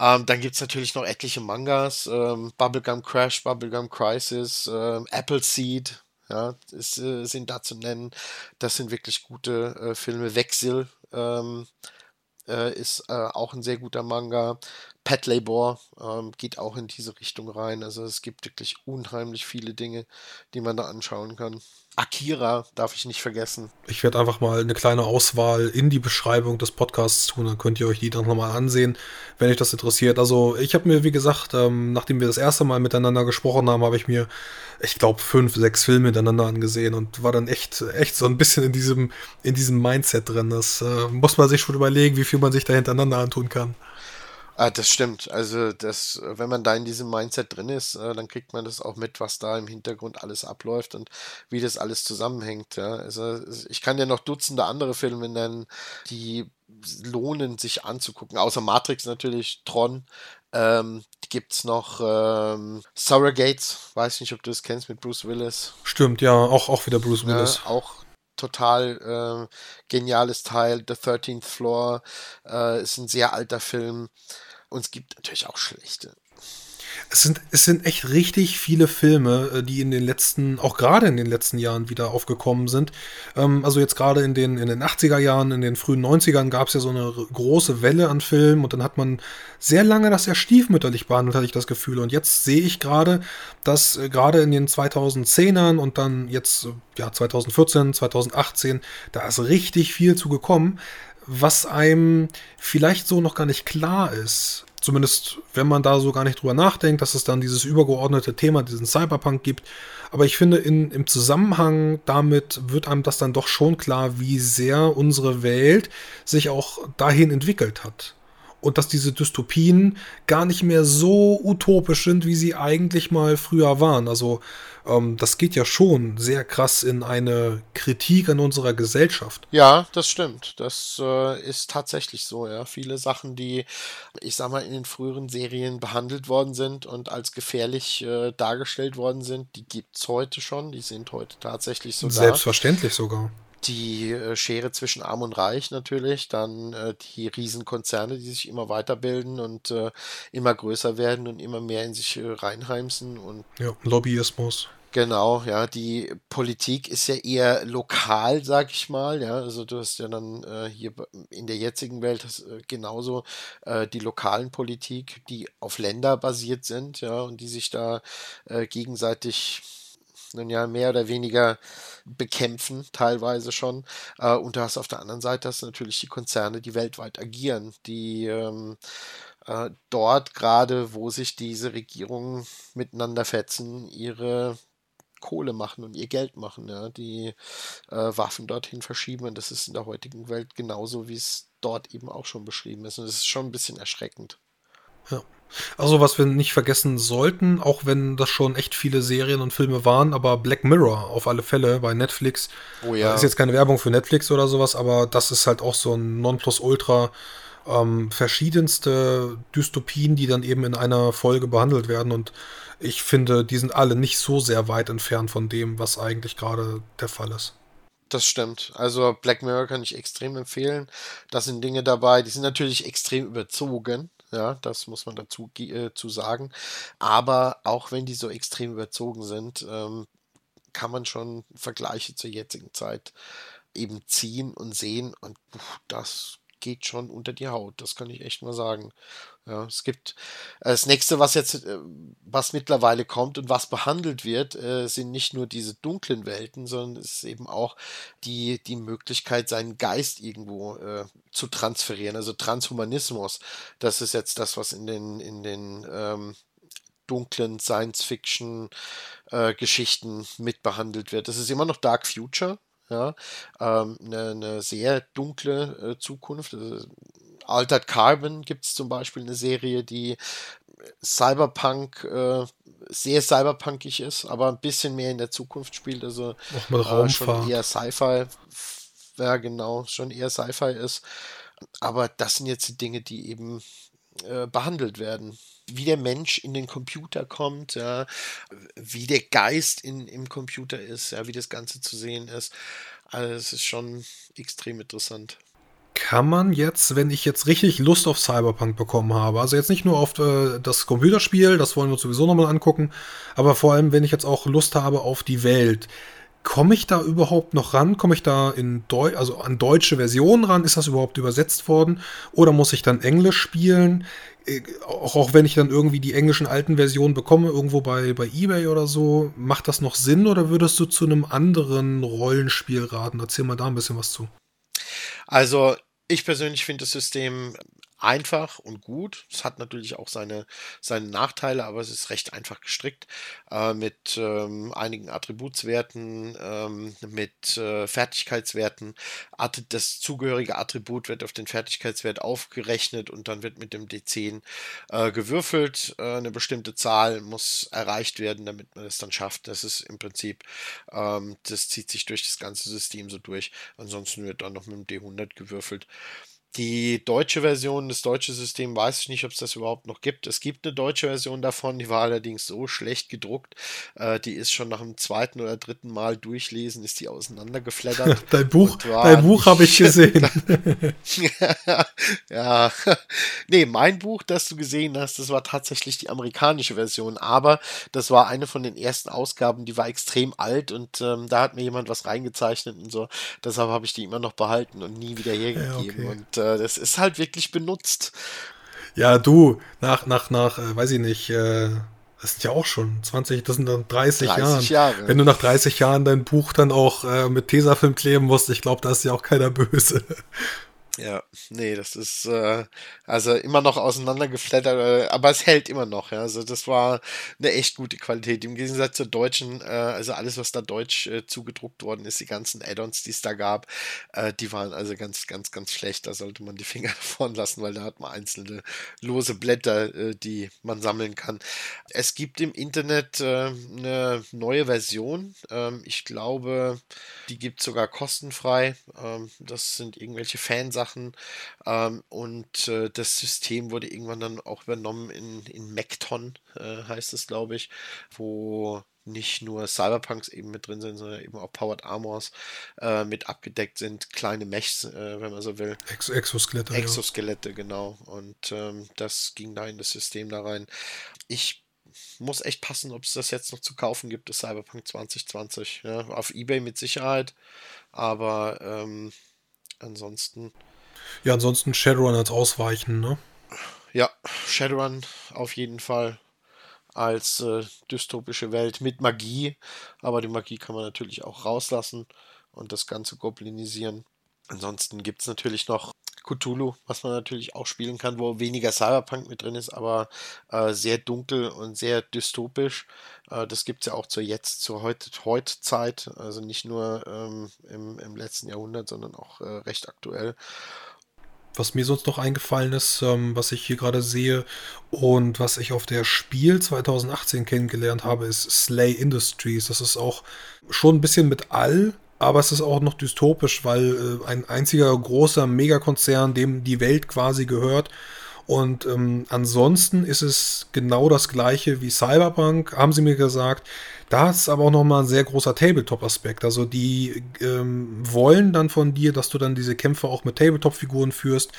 Ähm, dann gibt es natürlich noch etliche Mangas, ähm, Bubblegum Crash, Bubblegum Crisis, ähm, Appleseed, ja, ist, äh, sind da zu nennen. Das sind wirklich gute äh, Filme. Wechsel ähm, äh, ist äh, auch ein sehr guter Manga. Pet Labor ähm, geht auch in diese Richtung rein. Also es gibt wirklich unheimlich viele Dinge, die man da anschauen kann. Akira darf ich nicht vergessen. Ich werde einfach mal eine kleine Auswahl in die Beschreibung des Podcasts tun, dann könnt ihr euch die dann nochmal ansehen, wenn euch das interessiert. Also ich habe mir, wie gesagt, ähm, nachdem wir das erste Mal miteinander gesprochen haben, habe ich mir, ich glaube, fünf, sechs Filme miteinander angesehen und war dann echt, echt so ein bisschen in diesem, in diesem Mindset drin. Das äh, muss man sich schon überlegen, wie viel man sich da hintereinander antun kann. Ah, das stimmt. Also, das, wenn man da in diesem Mindset drin ist, äh, dann kriegt man das auch mit, was da im Hintergrund alles abläuft und wie das alles zusammenhängt. Ja. Also, ich kann ja noch Dutzende andere Filme nennen, die lohnen sich anzugucken. Außer Matrix natürlich, Tron. Ähm, gibt es noch ähm, Surrogates, weiß nicht, ob du das kennst mit Bruce Willis. Stimmt, ja, auch, auch wieder Bruce Willis. Ja, auch total äh, geniales Teil. The 13th Floor äh, ist ein sehr alter Film. Und es gibt natürlich auch schlechte. Es sind, es sind echt richtig viele Filme, äh, die in den letzten, auch gerade in den letzten Jahren wieder aufgekommen sind. Ähm, also jetzt gerade in den, in den 80er Jahren, in den frühen 90ern gab es ja so eine große Welle an Filmen und dann hat man sehr lange das ja stiefmütterlich behandelt, hatte ich das Gefühl. Und jetzt sehe ich gerade, dass äh, gerade in den 2010ern und dann jetzt, äh, ja, 2014, 2018, da ist richtig viel zu gekommen was einem vielleicht so noch gar nicht klar ist. Zumindest, wenn man da so gar nicht drüber nachdenkt, dass es dann dieses übergeordnete Thema, diesen Cyberpunk gibt. Aber ich finde, in, im Zusammenhang damit wird einem das dann doch schon klar, wie sehr unsere Welt sich auch dahin entwickelt hat und dass diese Dystopien gar nicht mehr so utopisch sind, wie sie eigentlich mal früher waren. Also ähm, das geht ja schon sehr krass in eine Kritik an unserer Gesellschaft. Ja, das stimmt. Das äh, ist tatsächlich so. Ja, viele Sachen, die ich sag mal in den früheren Serien behandelt worden sind und als gefährlich äh, dargestellt worden sind, die gibt es heute schon. Die sind heute tatsächlich so. Selbstverständlich sogar die äh, Schere zwischen Arm und Reich natürlich, dann äh, die Riesenkonzerne, die sich immer weiterbilden und äh, immer größer werden und immer mehr in sich reinheimsen und ja, Lobbyismus. Genau, ja, die Politik ist ja eher lokal, sag ich mal, ja, also du hast ja dann äh, hier in der jetzigen Welt das, äh, genauso äh, die lokalen Politik, die auf Länder basiert sind, ja, und die sich da äh, gegenseitig nun ja, mehr oder weniger bekämpfen, teilweise schon. Äh, und du hast auf der anderen Seite hast natürlich die Konzerne, die weltweit agieren, die ähm, äh, dort gerade, wo sich diese Regierungen miteinander fetzen, ihre Kohle machen und ihr Geld machen, ja, die äh, Waffen dorthin verschieben und das ist in der heutigen Welt genauso, wie es dort eben auch schon beschrieben ist und das ist schon ein bisschen erschreckend. Ja. Also, was wir nicht vergessen sollten, auch wenn das schon echt viele Serien und Filme waren, aber Black Mirror auf alle Fälle bei Netflix. Oh ja. Ist jetzt keine Werbung für Netflix oder sowas, aber das ist halt auch so ein Nonplusultra. Ähm, verschiedenste Dystopien, die dann eben in einer Folge behandelt werden. Und ich finde, die sind alle nicht so sehr weit entfernt von dem, was eigentlich gerade der Fall ist. Das stimmt. Also Black Mirror kann ich extrem empfehlen. Da sind Dinge dabei, die sind natürlich extrem überzogen. Ja, das muss man dazu äh, zu sagen. Aber auch wenn die so extrem überzogen sind, ähm, kann man schon Vergleiche zur jetzigen Zeit eben ziehen und sehen und pff, das geht schon unter die Haut. Das kann ich echt mal sagen. Ja, es gibt äh, das nächste, was jetzt, äh, was mittlerweile kommt und was behandelt wird, äh, sind nicht nur diese dunklen Welten, sondern es ist eben auch die, die Möglichkeit, seinen Geist irgendwo äh, zu transferieren. Also Transhumanismus, das ist jetzt das, was in den, in den ähm, dunklen Science-Fiction-Geschichten äh, mitbehandelt wird. Das ist immer noch Dark Future, ja, ähm, eine, eine, sehr dunkle äh, Zukunft. Also, Altered Carbon gibt es zum Beispiel eine Serie, die Cyberpunk äh, sehr cyberpunkig ist, aber ein bisschen mehr in der Zukunft spielt. Also äh, schon eher Sci-Fi ja genau, schon eher Sci-Fi ist. Aber das sind jetzt die Dinge, die eben äh, behandelt werden. Wie der Mensch in den Computer kommt, ja, wie der Geist in, im Computer ist, ja, wie das Ganze zu sehen ist. Also es ist schon extrem interessant. Kann man jetzt, wenn ich jetzt richtig Lust auf Cyberpunk bekommen habe, also jetzt nicht nur auf äh, das Computerspiel, das wollen wir sowieso nochmal angucken, aber vor allem, wenn ich jetzt auch Lust habe auf die Welt, Komme ich da überhaupt noch ran? Komme ich da in Deu also an deutsche Versionen ran? Ist das überhaupt übersetzt worden? Oder muss ich dann Englisch spielen? Äh, auch, auch wenn ich dann irgendwie die englischen alten Versionen bekomme, irgendwo bei, bei Ebay oder so, macht das noch Sinn oder würdest du zu einem anderen Rollenspiel raten? Erzähl mal da ein bisschen was zu. Also, ich persönlich finde das System einfach und gut. Es hat natürlich auch seine, seine Nachteile, aber es ist recht einfach gestrickt äh, mit ähm, einigen Attributswerten, ähm, mit äh, Fertigkeitswerten. Das zugehörige Attribut wird auf den Fertigkeitswert aufgerechnet und dann wird mit dem D10 äh, gewürfelt. Äh, eine bestimmte Zahl muss erreicht werden, damit man es dann schafft. Das ist im Prinzip, ähm, das zieht sich durch das ganze System so durch. Ansonsten wird dann noch mit dem D100 gewürfelt. Die deutsche Version, das deutsche System, weiß ich nicht, ob es das überhaupt noch gibt. Es gibt eine deutsche Version davon, die war allerdings so schlecht gedruckt. Äh, die ist schon nach dem zweiten oder dritten Mal durchlesen, ist die auseinandergeflattert. dein Buch, dein Buch habe ich gesehen. ja, nee, mein Buch, das du gesehen hast, das war tatsächlich die amerikanische Version, aber das war eine von den ersten Ausgaben, die war extrem alt und ähm, da hat mir jemand was reingezeichnet und so. Deshalb habe ich die immer noch behalten und nie wieder hergegeben. Ja, okay. Und äh, das ist halt wirklich benutzt. Ja, du, nach, nach, nach, äh, weiß ich nicht, äh, das sind ja auch schon 20, das sind dann 30, 30 Jahren. Jahre. Wenn du nach 30 Jahren dein Buch dann auch äh, mit Tesafilm kleben musst, ich glaube, da ist ja auch keiner böse. Ja, nee, das ist äh, also immer noch auseinandergeflattert, äh, aber es hält immer noch. Ja. Also das war eine echt gute Qualität. Im Gegensatz zur deutschen, äh, also alles, was da deutsch äh, zugedruckt worden ist, die ganzen Add-ons, die es da gab, äh, die waren also ganz, ganz, ganz schlecht. Da sollte man die Finger davon lassen, weil da hat man einzelne lose Blätter, äh, die man sammeln kann. Es gibt im Internet eine neue Version. Ähm, ich glaube, die gibt es sogar kostenfrei. Ähm, das sind irgendwelche Fansachen Sachen. Ähm, und äh, das System wurde irgendwann dann auch übernommen in, in Mecton, äh, heißt es, glaube ich, wo nicht nur Cyberpunks eben mit drin sind, sondern eben auch Powered Armors äh, mit abgedeckt sind, kleine Mechs, äh, wenn man so will. Ex Exoskelette. Exoskelette, ja. genau. Und ähm, das ging da in das System da rein. Ich muss echt passen, ob es das jetzt noch zu kaufen gibt, das Cyberpunk 2020. Ja, auf Ebay mit Sicherheit, aber ähm, ansonsten ja, ansonsten Shadowrun als Ausweichen, ne? Ja, Shadowrun auf jeden Fall als äh, dystopische Welt mit Magie, aber die Magie kann man natürlich auch rauslassen und das Ganze goblinisieren. Ansonsten gibt es natürlich noch Cthulhu, was man natürlich auch spielen kann, wo weniger Cyberpunk mit drin ist, aber äh, sehr dunkel und sehr dystopisch. Äh, das gibt es ja auch zur jetzt, zur heute, heute Zeit, also nicht nur ähm, im, im letzten Jahrhundert, sondern auch äh, recht aktuell was mir sonst noch eingefallen ist, ähm, was ich hier gerade sehe und was ich auf der Spiel 2018 kennengelernt habe, ist Slay Industries. Das ist auch schon ein bisschen mit All, aber es ist auch noch dystopisch, weil äh, ein einziger großer Megakonzern, dem die Welt quasi gehört. Und ähm, ansonsten ist es genau das gleiche wie Cyberpunk, haben sie mir gesagt. Da ist aber auch nochmal ein sehr großer Tabletop-Aspekt. Also die ähm, wollen dann von dir, dass du dann diese Kämpfe auch mit Tabletop-Figuren führst.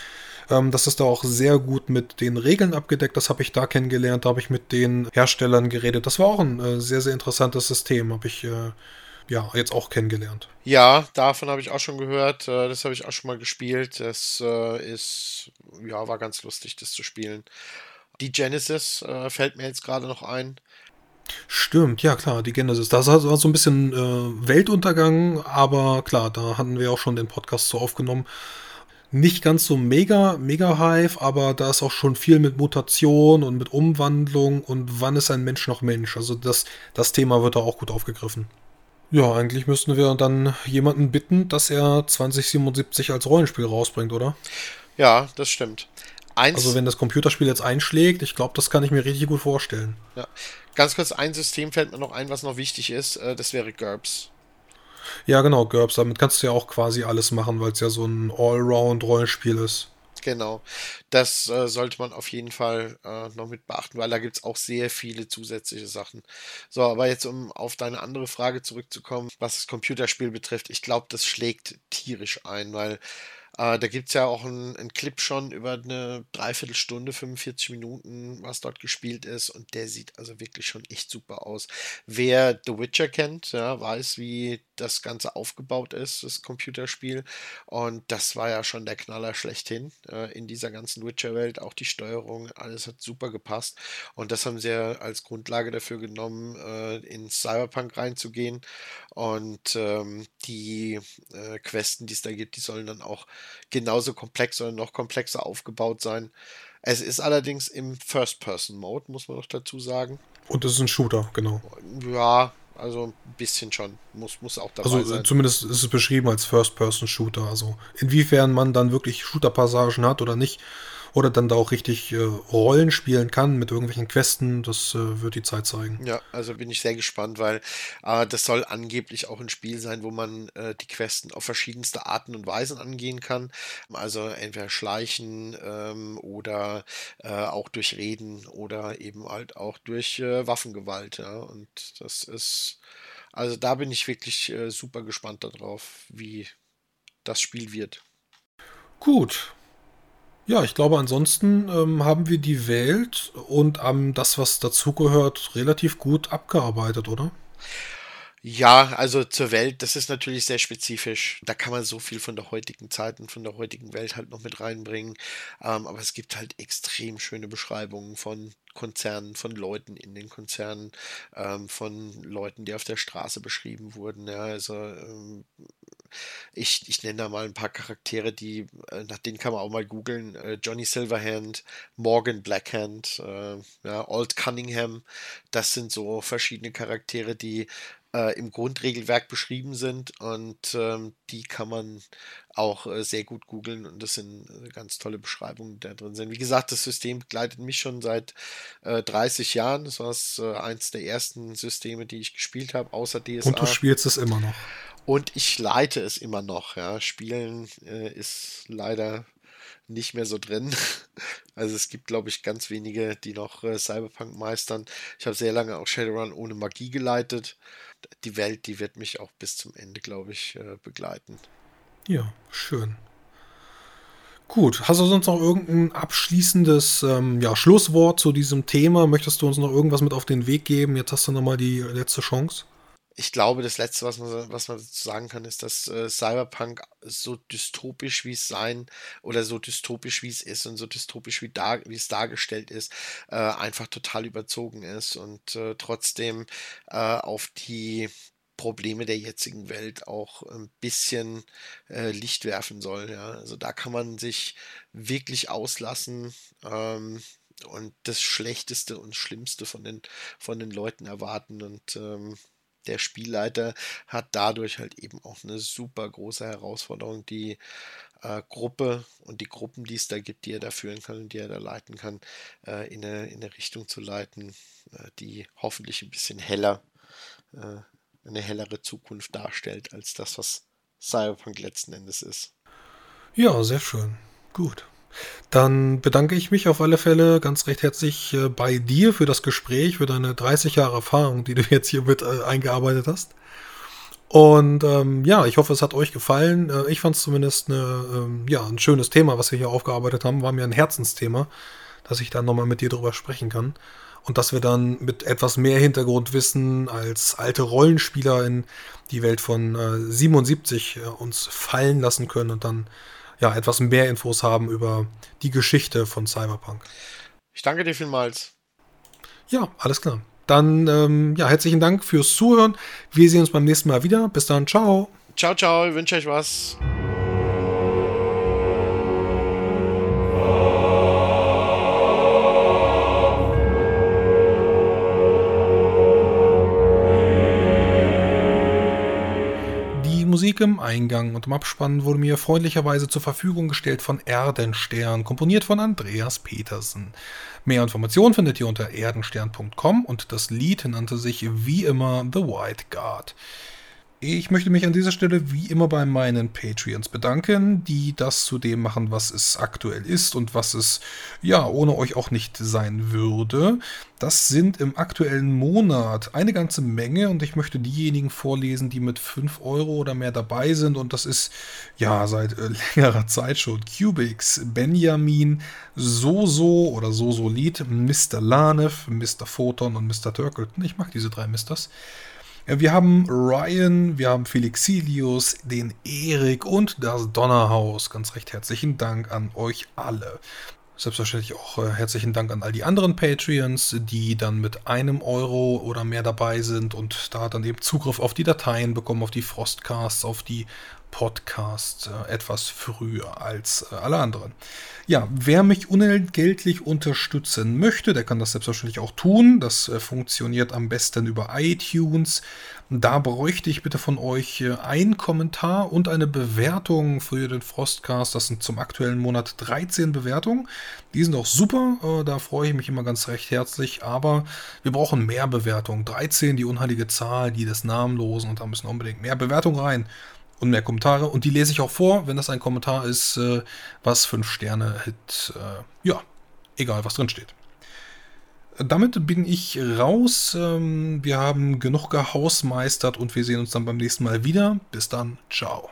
Ähm, das ist da auch sehr gut mit den Regeln abgedeckt. Das habe ich da kennengelernt. Da habe ich mit den Herstellern geredet. Das war auch ein äh, sehr, sehr interessantes System. Habe ich äh, ja jetzt auch kennengelernt. Ja, davon habe ich auch schon gehört. Äh, das habe ich auch schon mal gespielt. Das äh, ist, ja, war ganz lustig, das zu spielen. Die Genesis äh, fällt mir jetzt gerade noch ein. Stimmt, ja klar, die Genesis. Das war so ein bisschen äh, Weltuntergang, aber klar, da hatten wir auch schon den Podcast so aufgenommen. Nicht ganz so mega, mega Hive, aber da ist auch schon viel mit Mutation und mit Umwandlung und wann ist ein Mensch noch Mensch. Also das, das Thema wird da auch gut aufgegriffen. Ja, eigentlich müssten wir dann jemanden bitten, dass er 2077 als Rollenspiel rausbringt, oder? Ja, das stimmt. Eins, also wenn das Computerspiel jetzt einschlägt, ich glaube, das kann ich mir richtig gut vorstellen. Ja. Ganz kurz, ein System fällt mir noch ein, was noch wichtig ist. Äh, das wäre GURPS. Ja, genau, GURPS. Damit kannst du ja auch quasi alles machen, weil es ja so ein Allround-Rollenspiel ist. Genau. Das äh, sollte man auf jeden Fall äh, noch mit beachten, weil da gibt es auch sehr viele zusätzliche Sachen. So, aber jetzt, um auf deine andere Frage zurückzukommen, was das Computerspiel betrifft, ich glaube, das schlägt tierisch ein, weil äh, da gibt es ja auch einen Clip schon über eine Dreiviertelstunde, 45 Minuten, was dort gespielt ist. Und der sieht also wirklich schon echt super aus. Wer The Witcher kennt, ja, weiß, wie das Ganze aufgebaut ist, das Computerspiel. Und das war ja schon der Knaller schlechthin äh, in dieser ganzen Witcher-Welt. Auch die Steuerung, alles hat super gepasst. Und das haben sie ja als Grundlage dafür genommen, äh, in Cyberpunk reinzugehen. Und ähm, die äh, Questen, die es da gibt, die sollen dann auch genauso komplex oder noch komplexer aufgebaut sein. Es ist allerdings im First-Person-Mode, muss man noch dazu sagen. Und es ist ein Shooter, genau. Ja, also ein bisschen schon. Muss, muss auch dabei also, sein. Zumindest ist es beschrieben als First-Person-Shooter. Also inwiefern man dann wirklich Shooter-Passagen hat oder nicht, oder dann da auch richtig äh, Rollen spielen kann mit irgendwelchen Questen, das äh, wird die Zeit zeigen. Ja, also bin ich sehr gespannt, weil äh, das soll angeblich auch ein Spiel sein, wo man äh, die Questen auf verschiedenste Arten und Weisen angehen kann. Also entweder schleichen ähm, oder äh, auch durch Reden oder eben halt auch durch äh, Waffengewalt. Ja? Und das ist, also da bin ich wirklich super gespannt darauf, wie das Spiel wird. Gut, ja, ich glaube, ansonsten ähm, haben wir die Welt und ähm, das, was dazugehört, relativ gut abgearbeitet, oder? Ja, also zur Welt, das ist natürlich sehr spezifisch. Da kann man so viel von der heutigen Zeit und von der heutigen Welt halt noch mit reinbringen. Ähm, aber es gibt halt extrem schöne Beschreibungen von Konzernen, von Leuten in den Konzernen, ähm, von Leuten, die auf der Straße beschrieben wurden. Ja, also ähm, ich, ich nenne da mal ein paar Charaktere, die, äh, nach denen kann man auch mal googeln. Äh, Johnny Silverhand, Morgan Blackhand, äh, ja, Old Cunningham. Das sind so verschiedene Charaktere, die äh, im Grundregelwerk beschrieben sind und ähm, die kann man auch äh, sehr gut googeln und das sind äh, ganz tolle Beschreibungen, die da drin sind. Wie gesagt, das System begleitet mich schon seit äh, 30 Jahren. Das war äh, eins der ersten Systeme, die ich gespielt habe, außer DSA. Und du spielst es immer noch. Und ich leite es immer noch. Ja. Spielen äh, ist leider nicht mehr so drin. Also es gibt, glaube ich, ganz wenige, die noch äh, Cyberpunk meistern. Ich habe sehr lange auch Shadowrun ohne Magie geleitet. Die Welt, die wird mich auch bis zum Ende, glaube ich, äh, begleiten. Ja, schön. Gut, hast du sonst noch irgendein abschließendes ähm, ja, Schlusswort zu diesem Thema? Möchtest du uns noch irgendwas mit auf den Weg geben? Jetzt hast du nochmal die letzte Chance ich glaube, das Letzte, was man, was man dazu sagen kann, ist, dass äh, Cyberpunk so dystopisch wie es sein oder so dystopisch wie es ist und so dystopisch wie, dar, wie es dargestellt ist, äh, einfach total überzogen ist und äh, trotzdem äh, auf die Probleme der jetzigen Welt auch ein bisschen äh, Licht werfen soll. Ja? Also da kann man sich wirklich auslassen. Ähm, und das Schlechteste und Schlimmste von den, von den Leuten erwarten. Und ähm, der Spielleiter hat dadurch halt eben auch eine super große Herausforderung, die äh, Gruppe und die Gruppen, die es da gibt, die er da führen kann und die er da leiten kann, äh, in, eine, in eine Richtung zu leiten, äh, die hoffentlich ein bisschen heller, äh, eine hellere Zukunft darstellt, als das, was Cyberpunk letzten Endes ist. Ja, sehr schön. Gut. Dann bedanke ich mich auf alle Fälle ganz recht herzlich äh, bei dir für das Gespräch, für deine 30 Jahre Erfahrung, die du jetzt hier mit äh, eingearbeitet hast. Und ähm, ja, ich hoffe, es hat euch gefallen. Äh, ich fand es zumindest eine, ähm, ja, ein schönes Thema, was wir hier aufgearbeitet haben. War mir ein Herzensthema, dass ich dann nochmal mit dir drüber sprechen kann. Und dass wir dann mit etwas mehr Hintergrundwissen als alte Rollenspieler in die Welt von äh, 77 äh, uns fallen lassen können und dann ja, etwas mehr Infos haben über die Geschichte von Cyberpunk. Ich danke dir vielmals. Ja, alles klar. Dann, ähm, ja, herzlichen Dank fürs Zuhören. Wir sehen uns beim nächsten Mal wieder. Bis dann, ciao. Ciao, ciao, ich wünsche euch was. Musik im Eingang und im Abspann wurde mir freundlicherweise zur Verfügung gestellt von Erdenstern, komponiert von Andreas Petersen. Mehr Informationen findet ihr unter erdenstern.com und das Lied nannte sich wie immer The White Guard. Ich möchte mich an dieser Stelle wie immer bei meinen Patreons bedanken, die das zu dem machen, was es aktuell ist und was es ja ohne euch auch nicht sein würde. Das sind im aktuellen Monat eine ganze Menge und ich möchte diejenigen vorlesen, die mit 5 Euro oder mehr dabei sind und das ist ja seit äh, längerer Zeit schon Cubix, Benjamin, Soso oder Sosolid, Mr. Lanev, Mr. Photon und Mr. Turkleton. Ich mag diese drei Misters. Wir haben Ryan, wir haben Felixilius, den Erik und das Donnerhaus. Ganz recht herzlichen Dank an euch alle. Selbstverständlich auch äh, herzlichen Dank an all die anderen Patreons, die dann mit einem Euro oder mehr dabei sind und da dann eben Zugriff auf die Dateien bekommen, auf die Frostcasts, auf die Podcasts äh, etwas früher als äh, alle anderen. Ja, wer mich unentgeltlich unterstützen möchte, der kann das selbstverständlich auch tun. Das äh, funktioniert am besten über iTunes. Da bräuchte ich bitte von euch einen Kommentar und eine Bewertung für den Frostcast. Das sind zum aktuellen Monat 13 Bewertungen. Die sind auch super, da freue ich mich immer ganz recht herzlich. Aber wir brauchen mehr Bewertungen. 13, die unheilige Zahl, die des Namenlosen. Und da müssen unbedingt mehr Bewertungen rein und mehr Kommentare. Und die lese ich auch vor, wenn das ein Kommentar ist, äh, was fünf Sterne hat. Äh, ja, egal, was drin steht. Damit bin ich raus. Ähm, wir haben genug gehausmeistert und wir sehen uns dann beim nächsten Mal wieder. Bis dann. Ciao.